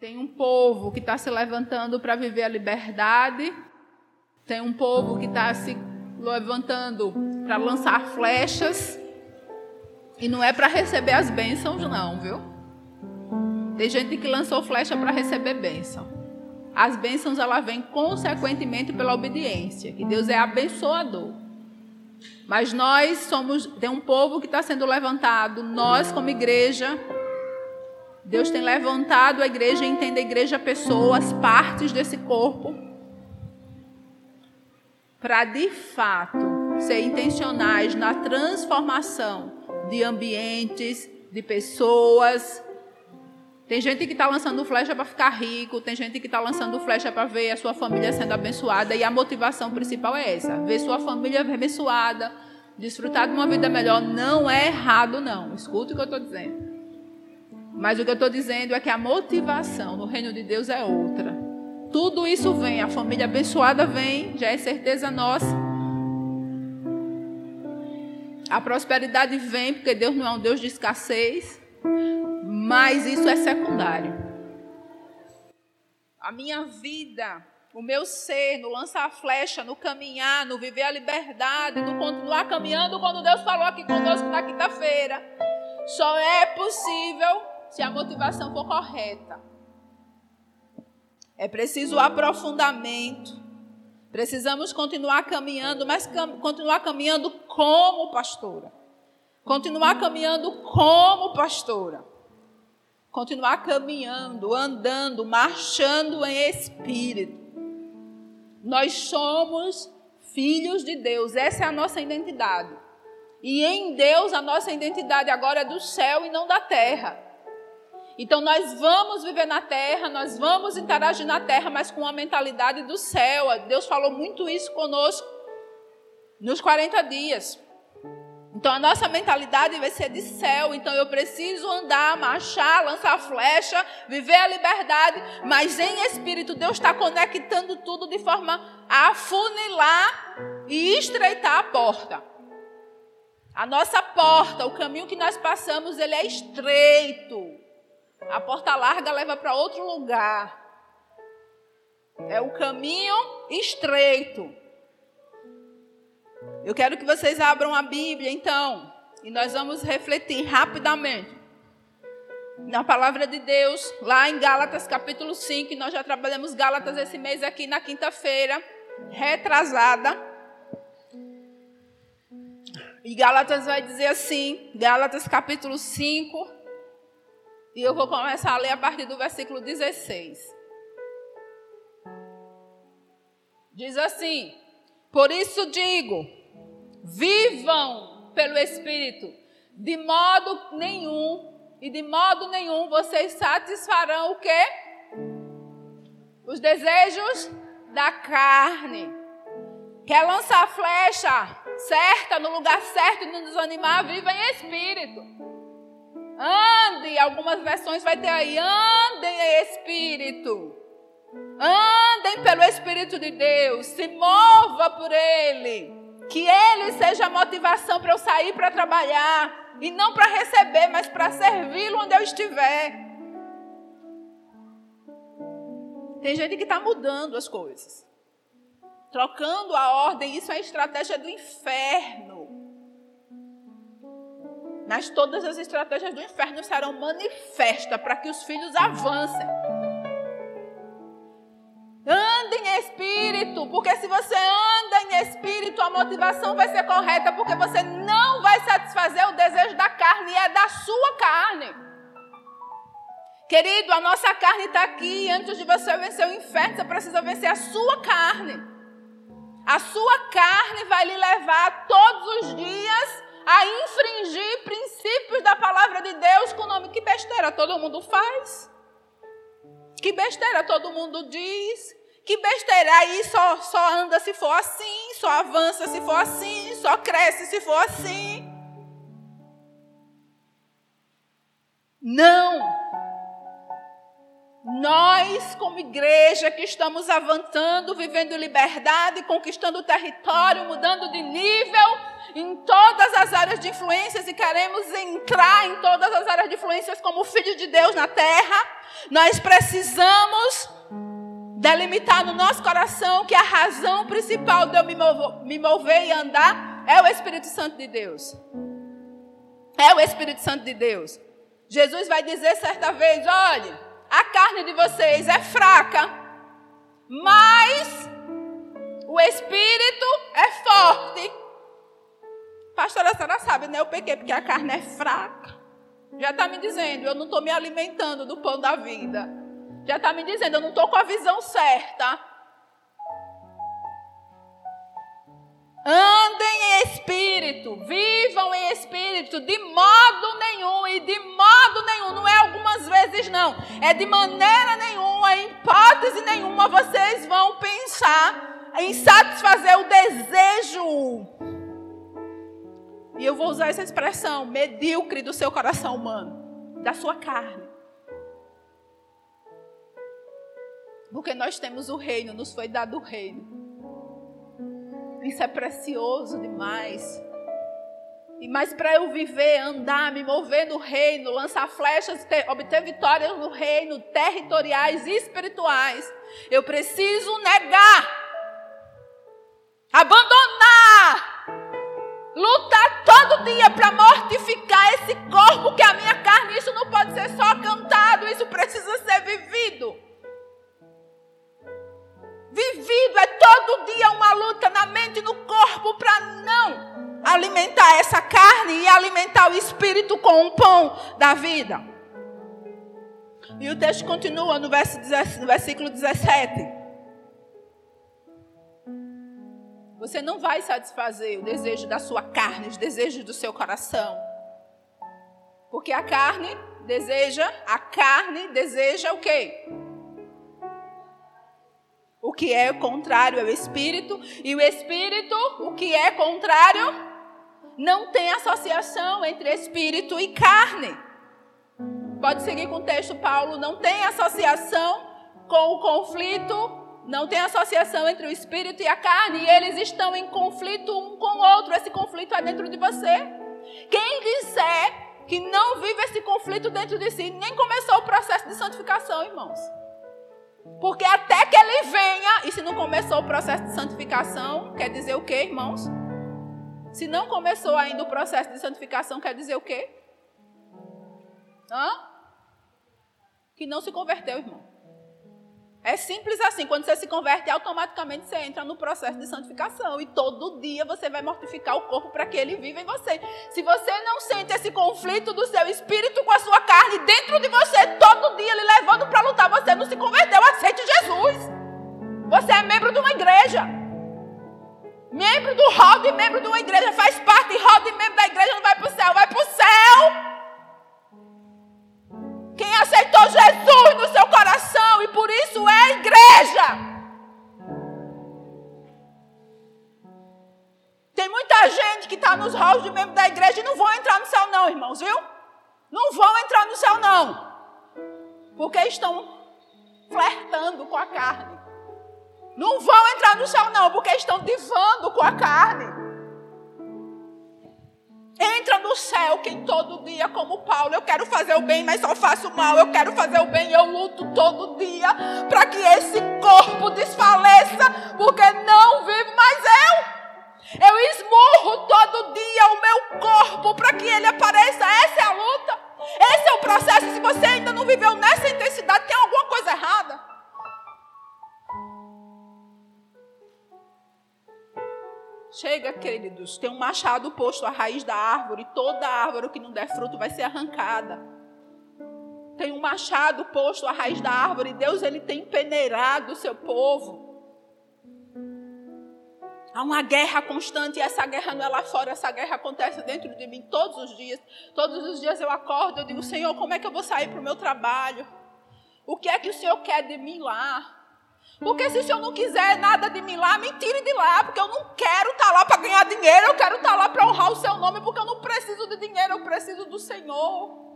Tem um povo que está se levantando para viver a liberdade. Tem um povo que está se levantando para lançar flechas. E não é para receber as bênçãos, não, viu? Tem gente que lançou flecha para receber bênção. As bênçãos ela vêm consequentemente pela obediência, que Deus é abençoador. Mas nós somos, tem um povo que está sendo levantado, nós como igreja, Deus tem levantado a igreja e entende a igreja pessoas, partes desse corpo, para de fato ser intencionais na transformação de ambientes, de pessoas. Tem gente que está lançando flecha para ficar rico, tem gente que está lançando flecha para ver a sua família sendo abençoada, e a motivação principal é essa: ver sua família abençoada, desfrutar de uma vida melhor. Não é errado, não. Escute o que eu estou dizendo. Mas o que eu estou dizendo é que a motivação no reino de Deus é outra. Tudo isso vem, a família abençoada vem, já é certeza nossa. A prosperidade vem, porque Deus não é um Deus de escassez, mas isso é secundário. A minha vida, o meu ser, no lançar a flecha, no caminhar, no viver a liberdade, no continuar caminhando, quando Deus falou aqui conosco na quinta-feira, só é possível se a motivação for correta. É preciso aprofundamento. Precisamos continuar caminhando, mas cam continuar caminhando como pastora. Continuar caminhando como pastora. Continuar caminhando, andando, marchando em espírito. Nós somos filhos de Deus, essa é a nossa identidade. E em Deus a nossa identidade agora é do céu e não da terra. Então nós vamos viver na terra, nós vamos interagir na terra, mas com a mentalidade do céu. Deus falou muito isso conosco nos 40 dias. Então a nossa mentalidade vai ser de céu. Então eu preciso andar, marchar, lançar flecha, viver a liberdade, mas em espírito Deus está conectando tudo de forma a afunilar e estreitar a porta. A nossa porta, o caminho que nós passamos, ele é estreito. A porta larga leva para outro lugar. É o caminho estreito. Eu quero que vocês abram a Bíblia, então, e nós vamos refletir rapidamente na palavra de Deus, lá em Gálatas capítulo 5. Nós já trabalhamos Gálatas esse mês aqui na quinta-feira, retrasada. E Gálatas vai dizer assim, Gálatas capítulo 5, e eu vou começar a ler a partir do versículo 16. Diz assim: Por isso digo, vivam pelo Espírito, de modo nenhum, e de modo nenhum vocês satisfarão o quê? Os desejos da carne. Quer lançar a flecha certa, no lugar certo e não desanimar, viva em espírito. Ande, algumas versões vai ter aí, andem em espírito. Andem pelo Espírito de Deus, se mova por Ele. Que Ele seja a motivação para eu sair para trabalhar. E não para receber, mas para servi-lo onde eu estiver. Tem gente que está mudando as coisas. Trocando a ordem, isso é estratégia do inferno. Mas todas as estratégias do inferno serão manifestas para que os filhos avancem. Andem em espírito, porque se você anda em espírito, a motivação vai ser correta, porque você não vai satisfazer o desejo da carne, é da sua carne. Querido, a nossa carne está aqui. Antes de você vencer o inferno, você precisa vencer a sua carne. A sua carne vai lhe levar todos os dias a infringir princípios da palavra de Deus com o nome. Que besteira todo mundo faz. Que besteira todo mundo diz. Que besteira aí só, só anda se for assim, só avança se for assim, só cresce se for assim. Não. Nós, como igreja que estamos avançando, vivendo liberdade, conquistando território, mudando de nível, em todas as áreas de influências e queremos entrar em todas as áreas de influências como filho de Deus na terra, nós precisamos delimitar no nosso coração que a razão principal de eu me mover, me mover e andar é o Espírito Santo de Deus. É o Espírito Santo de Deus. Jesus vai dizer certa vez: olhe, a carne de vocês é fraca, mas o Espírito é forte. Pastora, a senhora sabe, né? Eu pequei porque a carne é fraca. Já está me dizendo, eu não estou me alimentando do pão da vida. Já está me dizendo, eu não estou com a visão certa. Andem em espírito, vivam em espírito, de modo nenhum, e de modo nenhum, não é algumas vezes não, é de maneira nenhuma, em hipótese nenhuma, vocês vão pensar em satisfazer o desejo. Eu vou usar essa expressão, medíocre do seu coração humano, da sua carne. Porque nós temos o reino, nos foi dado o reino. Isso é precioso demais. E mas para eu viver, andar, me mover no reino, lançar flechas, ter, obter vitórias no reino, territoriais e espirituais, eu preciso negar, abandonar, lutar todo dia para mortificar esse corpo que é a minha carne. Isso não pode ser só cantado, isso precisa ser vivido vivido, é todo dia uma luta na mente e no corpo para não alimentar essa carne e alimentar o espírito com o pão da vida. E o texto continua no, versículo 17. Você não vai satisfazer o desejo da sua carne, os desejos do seu coração. Porque a carne deseja, a carne deseja o quê? O que é contrário é o espírito, e o espírito, o que é contrário, não tem associação entre espírito e carne. Pode seguir com o texto, Paulo, não tem associação com o conflito, não tem associação entre o espírito e a carne, e eles estão em conflito um com o outro. Esse conflito é dentro de você. Quem disser que não vive esse conflito dentro de si, nem começou o processo de santificação, irmãos. Porque até que ele venha, e se não começou o processo de santificação, quer dizer o quê, irmãos? Se não começou ainda o processo de santificação, quer dizer o quê? Hã? Que não se converteu, irmão. É simples assim. Quando você se converte, automaticamente você entra no processo de santificação. E todo dia você vai mortificar o corpo para que ele viva em você. Se você não sente esse conflito do seu espírito com a sua carne dentro de você, todo dia ele levando para lutar, você não se converteu. Aceite Jesus. Você é membro de uma igreja. Membro do hall de membro de uma igreja. Faz parte, hall de membro da igreja não vai para o céu, vai para o céu. Quem aceitou Jesus no seu coração e por isso é igreja. Tem muita gente que está nos halls de membro da igreja e não vão entrar no céu, não, irmãos, viu? Não vão entrar no céu, não. Porque estão flertando com a carne. Não vão entrar no céu, não, porque estão divando com a carne. Entra no céu quem todo dia, como Paulo, eu quero fazer o bem, mas só faço mal. Eu quero fazer o bem eu luto todo dia para que esse corpo desfaleça, porque tem um machado posto à raiz da árvore, toda árvore que não der fruto vai ser arrancada. Tem um machado posto à raiz da árvore, Deus ele tem peneirado o seu povo. Há uma guerra constante e essa guerra não é lá fora, essa guerra acontece dentro de mim todos os dias. Todos os dias eu acordo, eu digo, Senhor, como é que eu vou sair para o meu trabalho? O que é que o Senhor quer de mim lá? Porque se o Senhor não quiser nada de mim lá, me tire de lá, porque eu não quero estar tá lá para ganhar dinheiro, eu quero estar tá lá para honrar o seu nome, porque eu não preciso de dinheiro, eu preciso do Senhor.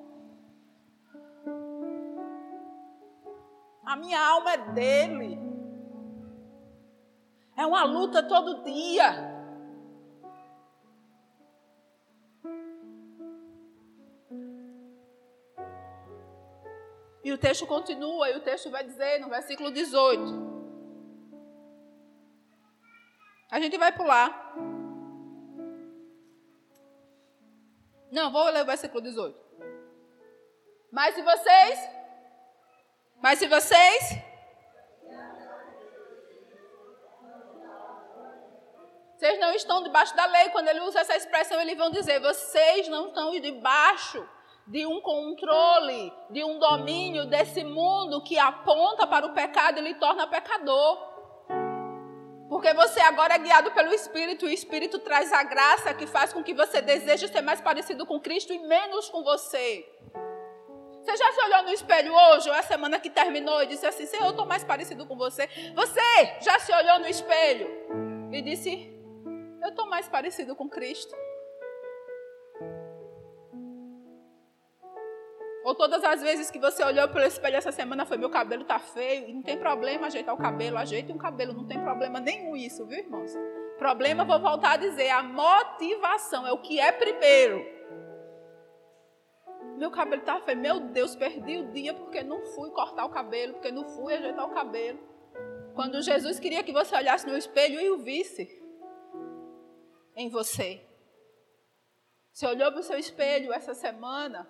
A minha alma é dele. É uma luta todo dia. Texto continua e o texto vai dizer no versículo 18. A gente vai pular. Não, vou ler o versículo 18. Mas se vocês. Mas se vocês. Vocês não estão debaixo da lei. Quando ele usa essa expressão, eles vão dizer: vocês não estão debaixo de um controle, de um domínio desse mundo que aponta para o pecado e lhe torna pecador. Porque você agora é guiado pelo Espírito, e o Espírito traz a graça que faz com que você deseje ser mais parecido com Cristo e menos com você. Você já se olhou no espelho hoje, ou a semana que terminou, e disse assim: Senhor, eu estou mais parecido com você? Você já se olhou no espelho e disse: Eu estou mais parecido com Cristo? Ou todas as vezes que você olhou pelo espelho essa semana foi meu cabelo tá feio não tem problema ajeitar o cabelo, ajeite um cabelo, não tem problema nenhum isso, viu, irmãos? Problema, vou voltar a dizer, a motivação é o que é primeiro. Meu cabelo tá feio, meu Deus, perdi o dia porque não fui cortar o cabelo, porque não fui ajeitar o cabelo. Quando Jesus queria que você olhasse no espelho e o visse em você. Você olhou para o seu espelho essa semana,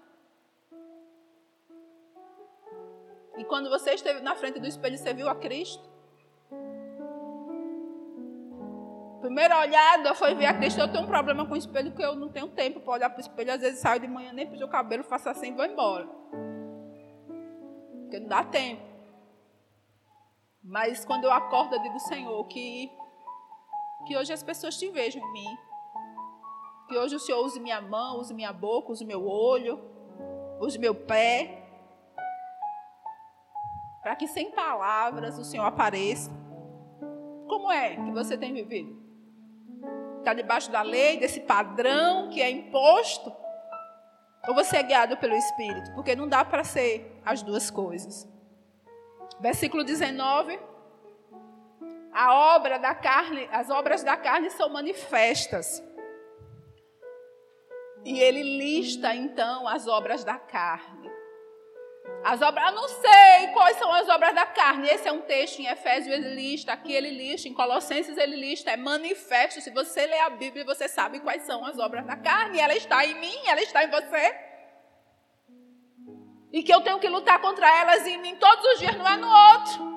E quando você esteve na frente do espelho, você viu a Cristo? Primeira olhada foi ver a Cristo. Eu tenho um problema com o espelho porque eu não tenho tempo para olhar para o espelho. Às vezes saio de manhã, nem piso o cabelo, faço assim e vou embora. Porque não dá tempo. Mas quando eu acordo, eu digo, Senhor, que, que hoje as pessoas te vejam em mim. Que hoje o Senhor use minha mão, use minha boca, use meu olho, use meu pé para que sem palavras o Senhor apareça. Como é que você tem vivido? Está debaixo da lei, desse padrão que é imposto? Ou você é guiado pelo Espírito? Porque não dá para ser as duas coisas. Versículo 19. A obra da carne, as obras da carne são manifestas. E ele lista então as obras da carne. As obras, eu não sei quais são as obras da carne. Esse é um texto em Efésios, ele lista, aqui ele lista, em Colossenses ele lista, é manifesto. Se você ler a Bíblia, você sabe quais são as obras da carne. Ela está em mim, ela está em você. E que eu tenho que lutar contra elas em mim todos os dias, não é no outro.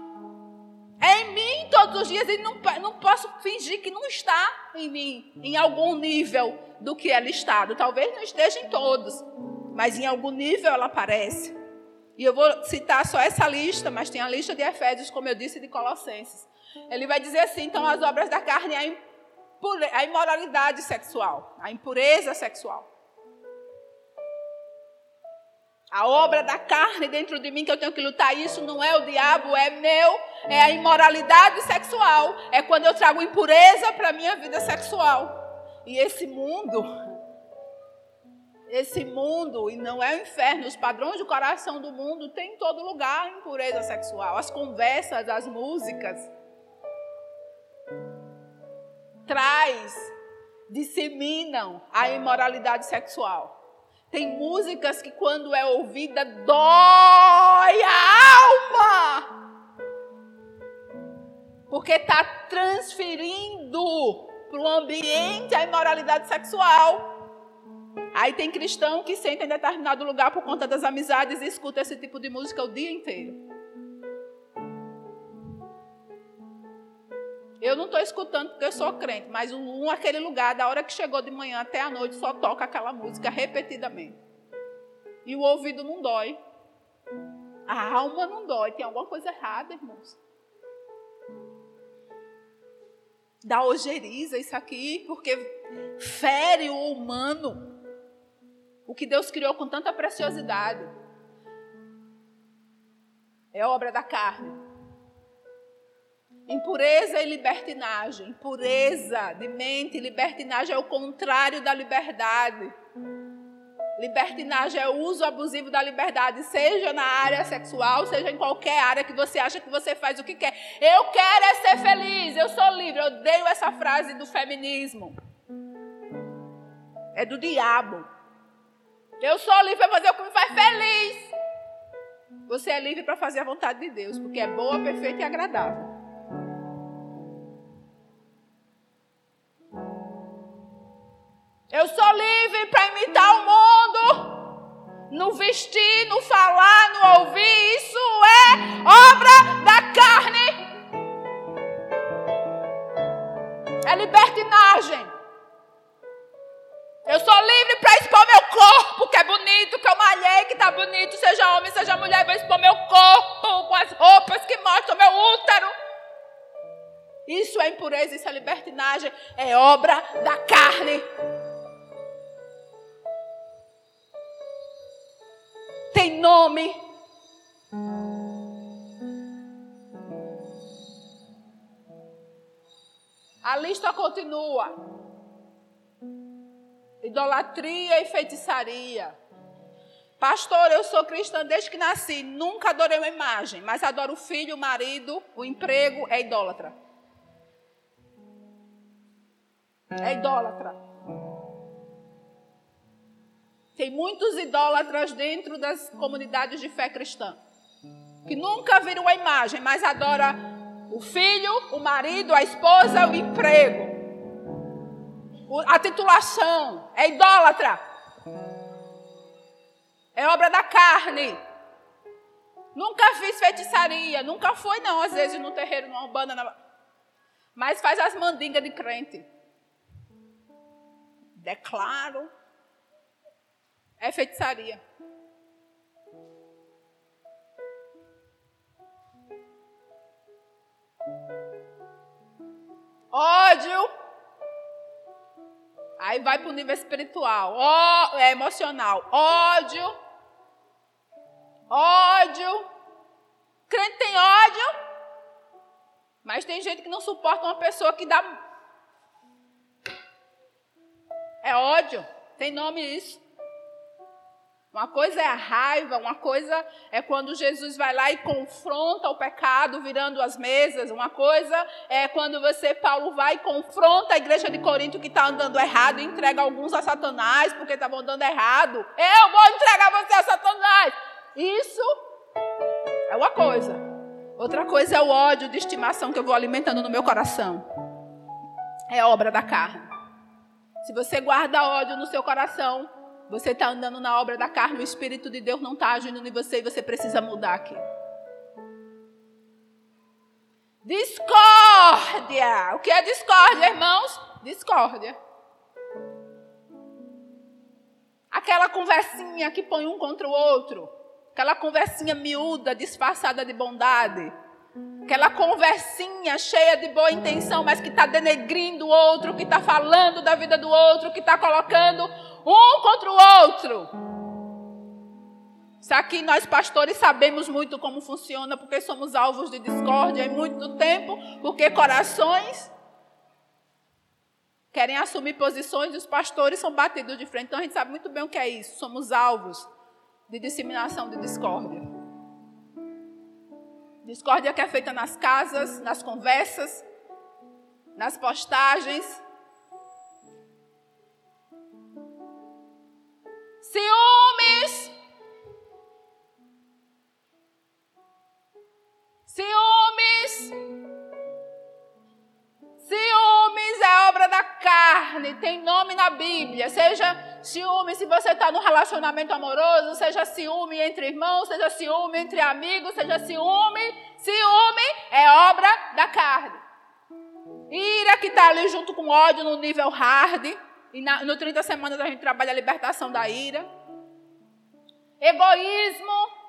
É em mim todos os dias e não, não posso fingir que não está em mim, em algum nível do que ela está. Talvez não esteja em todos, mas em algum nível ela aparece. E eu vou citar só essa lista, mas tem a lista de Efésios, como eu disse, de Colossenses. Ele vai dizer assim: então, as obras da carne é a imoralidade sexual, a impureza sexual. A obra da carne dentro de mim que eu tenho que lutar, isso não é o diabo, é meu, é a imoralidade sexual. É quando eu trago impureza para a minha vida sexual. E esse mundo, esse mundo, e não é o inferno, os padrões do coração do mundo tem em todo lugar impureza sexual. As conversas, as músicas. Traz, disseminam a imoralidade sexual. Tem músicas que, quando é ouvida, dói a alma. Porque está transferindo para o ambiente a imoralidade sexual. Aí tem cristão que senta em determinado lugar por conta das amizades e escuta esse tipo de música o dia inteiro. Eu não estou escutando porque eu sou crente, mas um, aquele lugar, da hora que chegou de manhã até a noite, só toca aquela música repetidamente. E o ouvido não dói. A alma não dói. Tem alguma coisa errada, irmãos. Dá ojeriza isso aqui, porque fere o humano. O que Deus criou com tanta preciosidade é obra da carne. Impureza e libertinagem. Impureza de mente, libertinagem é o contrário da liberdade. Libertinagem é o uso abusivo da liberdade, seja na área sexual, seja em qualquer área que você acha que você faz o que quer. Eu quero é ser feliz, eu sou livre. Eu odeio essa frase do feminismo. É do diabo. Eu sou livre para fazer o que me faz feliz. Você é livre para fazer a vontade de Deus, porque é boa, perfeita e agradável. Eu sou livre para imitar o mundo. No vestir, no falar, no ouvir. Isso é obra da carne. É libertinagem. Eu sou livre para expor meu corpo, que é bonito, que eu malhei, que está bonito, seja homem, seja mulher, vou expor meu corpo com as roupas que mostram meu útero. Isso é impureza, isso é libertinagem, é obra da carne. Tem nome. A lista continua idolatria e feitiçaria. Pastor, eu sou cristã desde que nasci, nunca adorei uma imagem, mas adoro o filho, o marido, o emprego, é idólatra. É idólatra. Tem muitos idólatras dentro das comunidades de fé cristã que nunca viram uma imagem, mas adora o filho, o marido, a esposa, o emprego a titulação, é idólatra. É obra da carne. Nunca fiz feitiçaria, nunca foi não, às vezes no terreiro, numa banda, na... mas faz as mandingas de crente. Declaro. É feitiçaria. Ódio Aí vai para o nível espiritual, ó, é emocional, ódio, ódio. Crente tem ódio, mas tem gente que não suporta uma pessoa que dá. É ódio, tem nome isso. Uma coisa é a raiva, uma coisa é quando Jesus vai lá e confronta o pecado virando as mesas. Uma coisa é quando você, Paulo, vai e confronta a igreja de Corinto que está andando errado e entrega alguns a Satanás porque estavam andando errado. Eu vou entregar você a Satanás. Isso é uma coisa. Outra coisa é o ódio de estimação que eu vou alimentando no meu coração. É obra da carne. Se você guarda ódio no seu coração, você está andando na obra da carne, o Espírito de Deus não está agindo em você e você precisa mudar aqui. Discórdia. O que é discórdia, irmãos? Discórdia. Aquela conversinha que põe um contra o outro. Aquela conversinha miúda, disfarçada de bondade. Aquela conversinha cheia de boa intenção, mas que está denegrindo o outro, que está falando da vida do outro, que está colocando um contra o outro. Isso aqui nós pastores sabemos muito como funciona, porque somos alvos de discórdia há muito tempo, porque corações querem assumir posições e os pastores são batidos de frente. Então a gente sabe muito bem o que é isso. Somos alvos de disseminação de discórdia. Discórdia que é feita nas casas, nas conversas, nas postagens. Ciúmes. Ciúmes. Ciúmes carne, tem nome na Bíblia. Seja ciúme se você está num relacionamento amoroso, seja ciúme entre irmãos, seja ciúme entre amigos, seja ciúme. Ciúme é obra da carne. Ira que está ali junto com ódio no nível hard. E na, no 30 semanas a gente trabalha a libertação da ira. Egoísmo.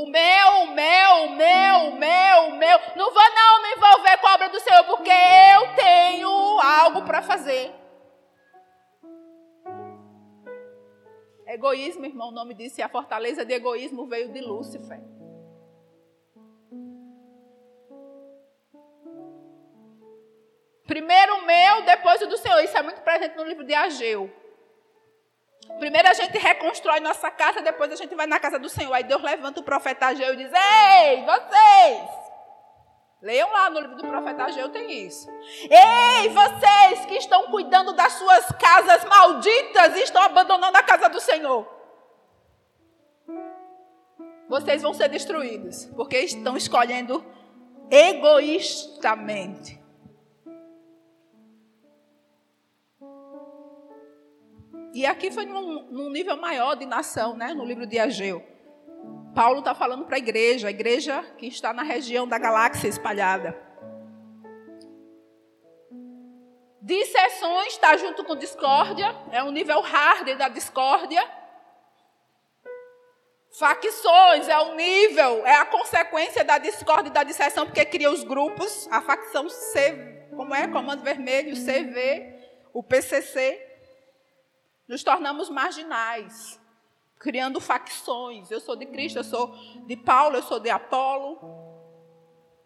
O meu, o meu, o meu, o meu, o meu. Não vou não me envolver com a obra do Senhor, porque eu tenho algo para fazer. Egoísmo, irmão, o nome disse, a fortaleza de egoísmo veio de Lúcifer. Primeiro o meu, depois o do Senhor. Isso é muito presente no livro de Ageu. Primeiro a gente reconstrói nossa casa, depois a gente vai na casa do Senhor. Aí Deus levanta o profeta Ageu e diz: Ei, vocês! Leiam lá no livro do profeta Ageu, tem isso. Ei, vocês que estão cuidando das suas casas malditas e estão abandonando a casa do Senhor. vocês vão ser destruídos, porque estão escolhendo egoístamente. E aqui foi num, num nível maior de nação, né? no livro de Ageu. Paulo está falando para a igreja, a igreja que está na região da galáxia espalhada. Disseções está junto com discórdia, é um nível hard da discórdia. Facções é o nível, é a consequência da discórdia e da disseção, porque cria os grupos. A facção C, como é? Comando Vermelho, CV, o PCC. Nos tornamos marginais, criando facções. Eu sou de Cristo, eu sou de Paulo, eu sou de Apolo.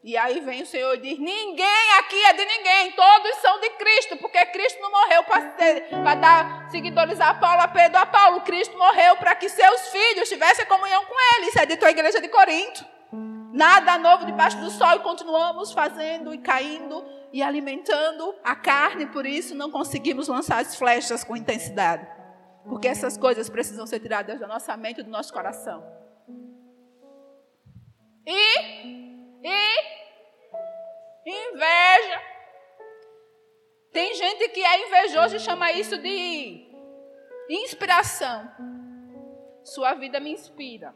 E aí vem o Senhor e diz: ninguém aqui é de ninguém, todos são de Cristo, porque Cristo não morreu para dar seguidores a Paulo, a Pedro, a Paulo. Cristo morreu para que seus filhos tivessem comunhão com Ele. Isso é dito à igreja de Corinto. Nada novo debaixo do sol e continuamos fazendo e caindo e alimentando a carne, por isso não conseguimos lançar as flechas com intensidade. Porque essas coisas precisam ser tiradas da nossa mente e do nosso coração. E, e, inveja. Tem gente que é invejoso e chama isso de inspiração. Sua vida me inspira.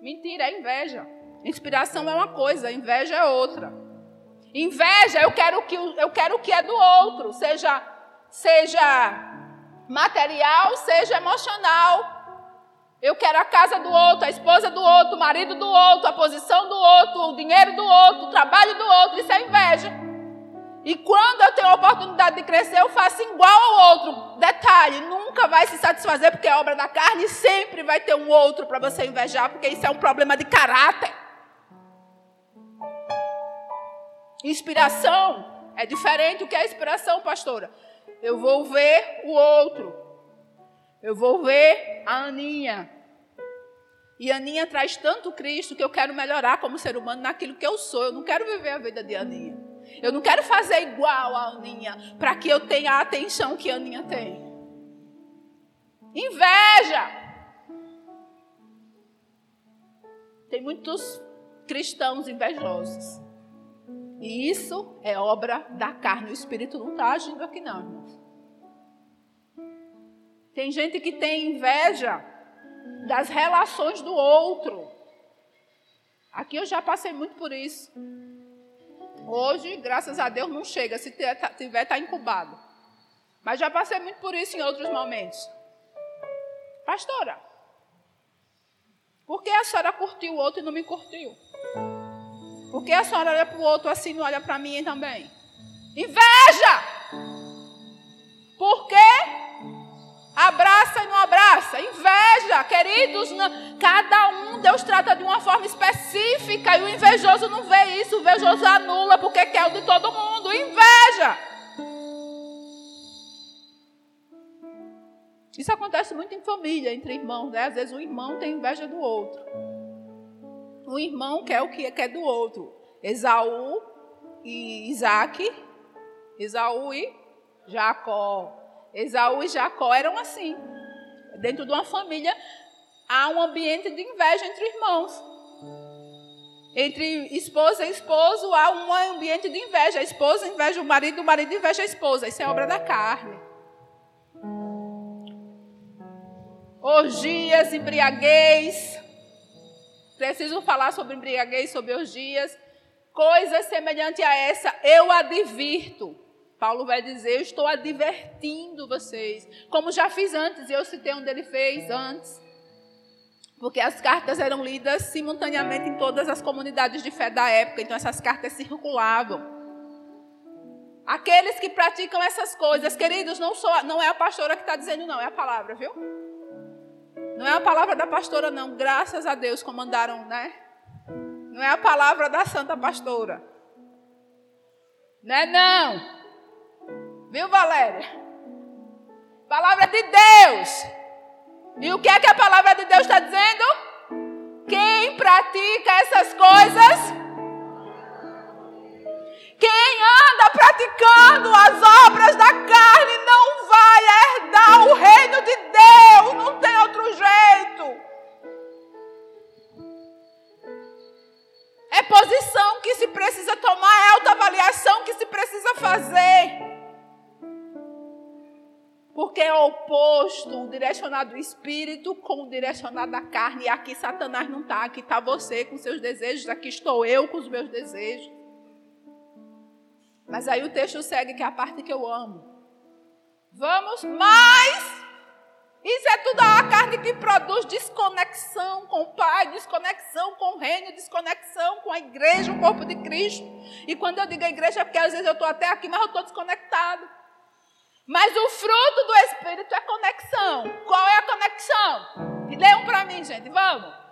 Mentira, é inveja. Inspiração é uma coisa, inveja é outra. Inveja, eu quero que eu quero o que é do outro, seja seja material, seja emocional. Eu quero a casa do outro, a esposa do outro, o marido do outro, a posição do outro, o dinheiro do outro, o trabalho do outro. Isso é inveja. E quando eu tenho a oportunidade de crescer, eu faço igual ao outro. Detalhe, nunca vai se satisfazer porque é obra da carne, sempre vai ter um outro para você invejar, porque isso é um problema de caráter. Inspiração é diferente. O que é inspiração, pastora? Eu vou ver o outro. Eu vou ver a Aninha. E Aninha traz tanto Cristo que eu quero melhorar como ser humano naquilo que eu sou. Eu não quero viver a vida de Aninha. Eu não quero fazer igual a Aninha para que eu tenha a atenção que a Aninha tem. Inveja. Tem muitos cristãos invejosos. E isso é obra da carne. O Espírito não está agindo aqui, não, irmãos. Tem gente que tem inveja das relações do outro. Aqui eu já passei muito por isso. Hoje, graças a Deus, não chega. Se tiver, está incubado. Mas já passei muito por isso em outros momentos. Pastora, por que a senhora curtiu o outro e não me curtiu? Por que a senhora olha para o outro assim não olha para mim também? Inveja! Por quê? Abraça e não abraça. Inveja, queridos. Não, cada um Deus trata de uma forma específica e o invejoso não vê isso. O invejoso anula porque quer o de todo mundo. Inveja. Isso acontece muito em família, entre irmãos. Né? Às vezes um irmão tem inveja do outro um irmão quer o que quer do outro. Esaú e Isaac, Esaú e Jacó. Esaú e Jacó eram assim. Dentro de uma família há um ambiente de inveja entre irmãos. Entre esposa e esposo há um ambiente de inveja. A esposa inveja o marido, o marido inveja a esposa. Isso é obra da carne. Orgias, embriaguez, Preciso falar sobre embriaguez, sobre orgias, coisas semelhantes a essa. Eu advirto. Paulo vai dizer: Eu estou advertindo vocês. Como já fiz antes, e eu citei onde ele fez antes. Porque as cartas eram lidas simultaneamente em todas as comunidades de fé da época, então essas cartas circulavam. Aqueles que praticam essas coisas, queridos, não, sou, não é a pastora que está dizendo, não, é a palavra, viu? Não é a palavra da pastora, não. Graças a Deus comandaram, né? Não é a palavra da santa pastora. Não é não. Viu, Valéria? Palavra de Deus. E o que é que a palavra de Deus está dizendo? Quem pratica essas coisas quem anda praticando as obras da carne não vai herdar o reino de Deus, não tem outro jeito. posição que se precisa tomar, é autoavaliação que se precisa fazer. Porque é oposto o direcionado do espírito com o direcionado da carne. E aqui Satanás não está, aqui está você com seus desejos, aqui estou eu com os meus desejos. Mas aí o texto segue, que é a parte que eu amo. Vamos, mas isso é tudo a carne que produz desconexão com o Pai, desconexão com o reino, desconexão com a igreja, o corpo de Cristo. E quando eu digo igreja é porque às vezes eu estou até aqui, mas eu estou desconectado. Mas o fruto do Espírito é conexão. Qual é a conexão? Leiam para mim, gente, vamos.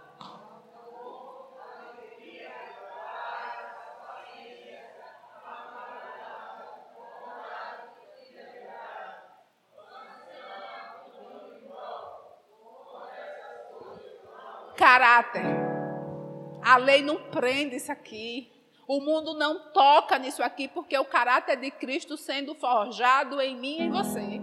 Caráter. A lei não prende isso aqui. O mundo não toca nisso aqui, porque o caráter de Cristo sendo forjado em mim e em você.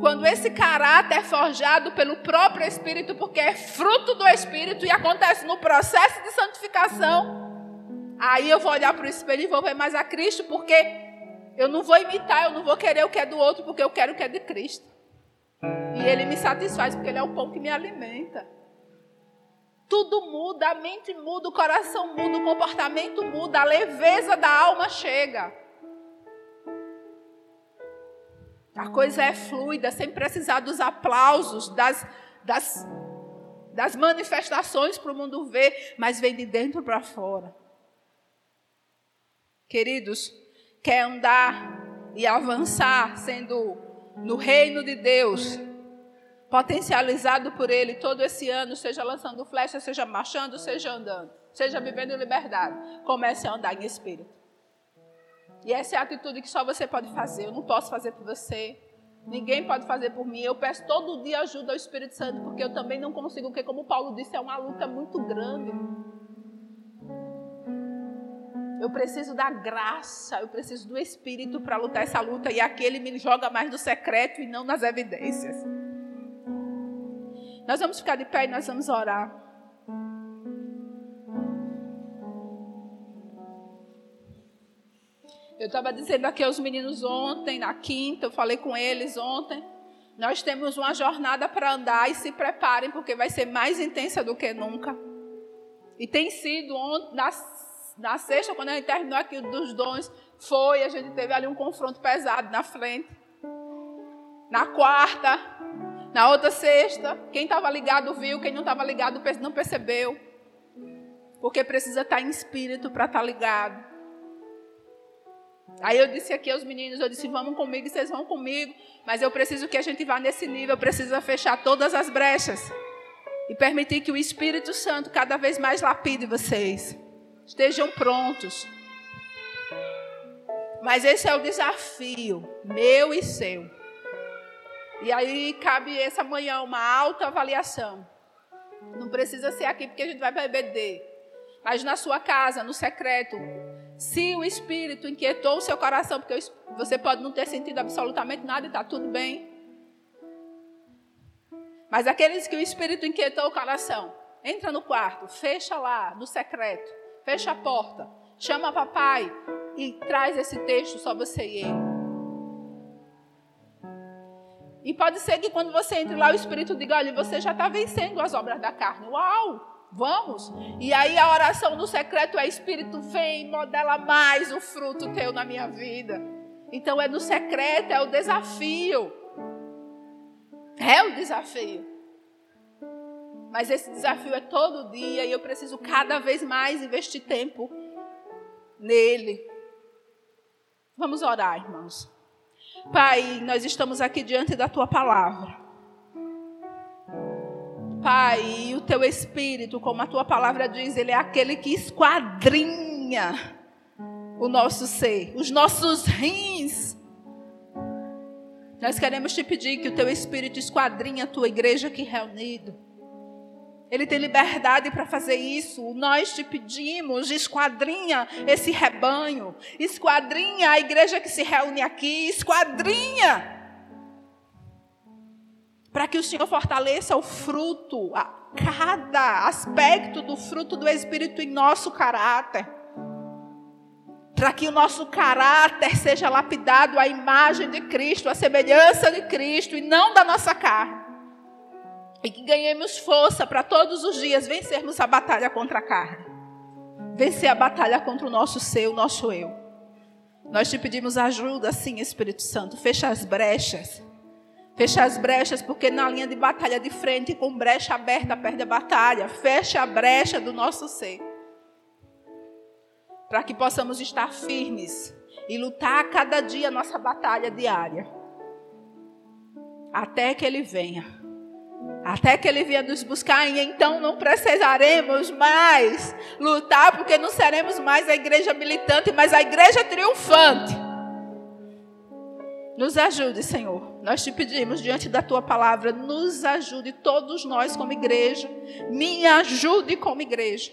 Quando esse caráter é forjado pelo próprio Espírito, porque é fruto do Espírito e acontece no processo de santificação, aí eu vou olhar para o espelho e vou ver mais a Cristo, porque eu não vou imitar, eu não vou querer o que é do outro, porque eu quero o que é de Cristo. E Ele me satisfaz porque Ele é o pão que me alimenta. Tudo muda, a mente muda, o coração muda, o comportamento muda, a leveza da alma chega. A coisa é fluida, sem precisar dos aplausos, das, das, das manifestações para o mundo ver, mas vem de dentro para fora. Queridos, quer andar e avançar sendo no reino de Deus, potencializado por Ele todo esse ano, seja lançando flecha, seja marchando, seja andando, seja vivendo em liberdade, comece a andar em espírito. E essa é a atitude que só você pode fazer. Eu não posso fazer por você. Ninguém pode fazer por mim. Eu peço todo dia ajuda ao Espírito Santo, porque eu também não consigo, porque, como Paulo disse, é uma luta muito grande. Eu preciso da graça, eu preciso do Espírito para lutar essa luta. E aqui ele me joga mais no secreto e não nas evidências. Nós vamos ficar de pé e nós vamos orar. Eu estava dizendo aqui aos meninos ontem, na quinta, eu falei com eles ontem. Nós temos uma jornada para andar e se preparem, porque vai ser mais intensa do que nunca. E tem sido ontem, na na sexta, quando a gente terminou aqui dos dons, foi, a gente teve ali um confronto pesado na frente. Na quarta, na outra sexta, quem estava ligado viu, quem não estava ligado não percebeu. Porque precisa estar em espírito para estar ligado. Aí eu disse aqui aos meninos, eu disse, vamos comigo, vocês vão comigo, mas eu preciso que a gente vá nesse nível, precisa fechar todas as brechas e permitir que o Espírito Santo cada vez mais lapide vocês. Estejam prontos. Mas esse é o desafio, meu e seu. E aí cabe essa manhã uma alta avaliação. Não precisa ser aqui porque a gente vai beber. Mas na sua casa, no secreto, se o Espírito inquietou o seu coração, porque você pode não ter sentido absolutamente nada e está tudo bem. Mas aqueles que o Espírito inquietou o coração, entra no quarto, fecha lá, no secreto fecha a porta, chama papai e traz esse texto só você e ele. E pode ser que quando você entre lá, o Espírito diga: olha, você já está vencendo as obras da carne. Uau! Vamos! E aí a oração no secreto é: Espírito, vem, modela mais o fruto teu na minha vida. Então é no secreto, é o desafio. É o desafio. Mas esse desafio é todo dia e eu preciso cada vez mais investir tempo nele. Vamos orar, irmãos. Pai, nós estamos aqui diante da tua palavra. Pai, o teu espírito, como a tua palavra diz, ele é aquele que esquadrinha o nosso ser, os nossos rins. Nós queremos te pedir que o teu espírito esquadrinha a tua igreja aqui reunido ele tem liberdade para fazer isso. Nós te pedimos, esquadrinha esse rebanho, esquadrinha a igreja que se reúne aqui, esquadrinha. Para que o Senhor fortaleça o fruto, a, cada aspecto do fruto do Espírito em nosso caráter. Para que o nosso caráter seja lapidado à imagem de Cristo, à semelhança de Cristo e não da nossa carne. E que ganhemos força para todos os dias vencermos a batalha contra a carne. Vencer a batalha contra o nosso ser, o nosso eu. Nós te pedimos ajuda, sim, Espírito Santo. Fecha as brechas. Fecha as brechas, porque na linha de batalha de frente, com brecha aberta, perde a batalha. Fecha a brecha do nosso ser. Para que possamos estar firmes e lutar a cada dia a nossa batalha diária. Até que Ele venha até que ele venha nos buscar, e então não precisaremos mais lutar, porque não seremos mais a igreja militante, mas a igreja triunfante. Nos ajude, Senhor. Nós te pedimos diante da tua palavra, nos ajude, todos nós como igreja. Me ajude como igreja.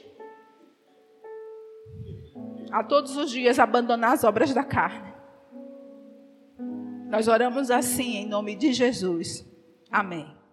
A todos os dias abandonar as obras da carne. Nós oramos assim em nome de Jesus. Amém.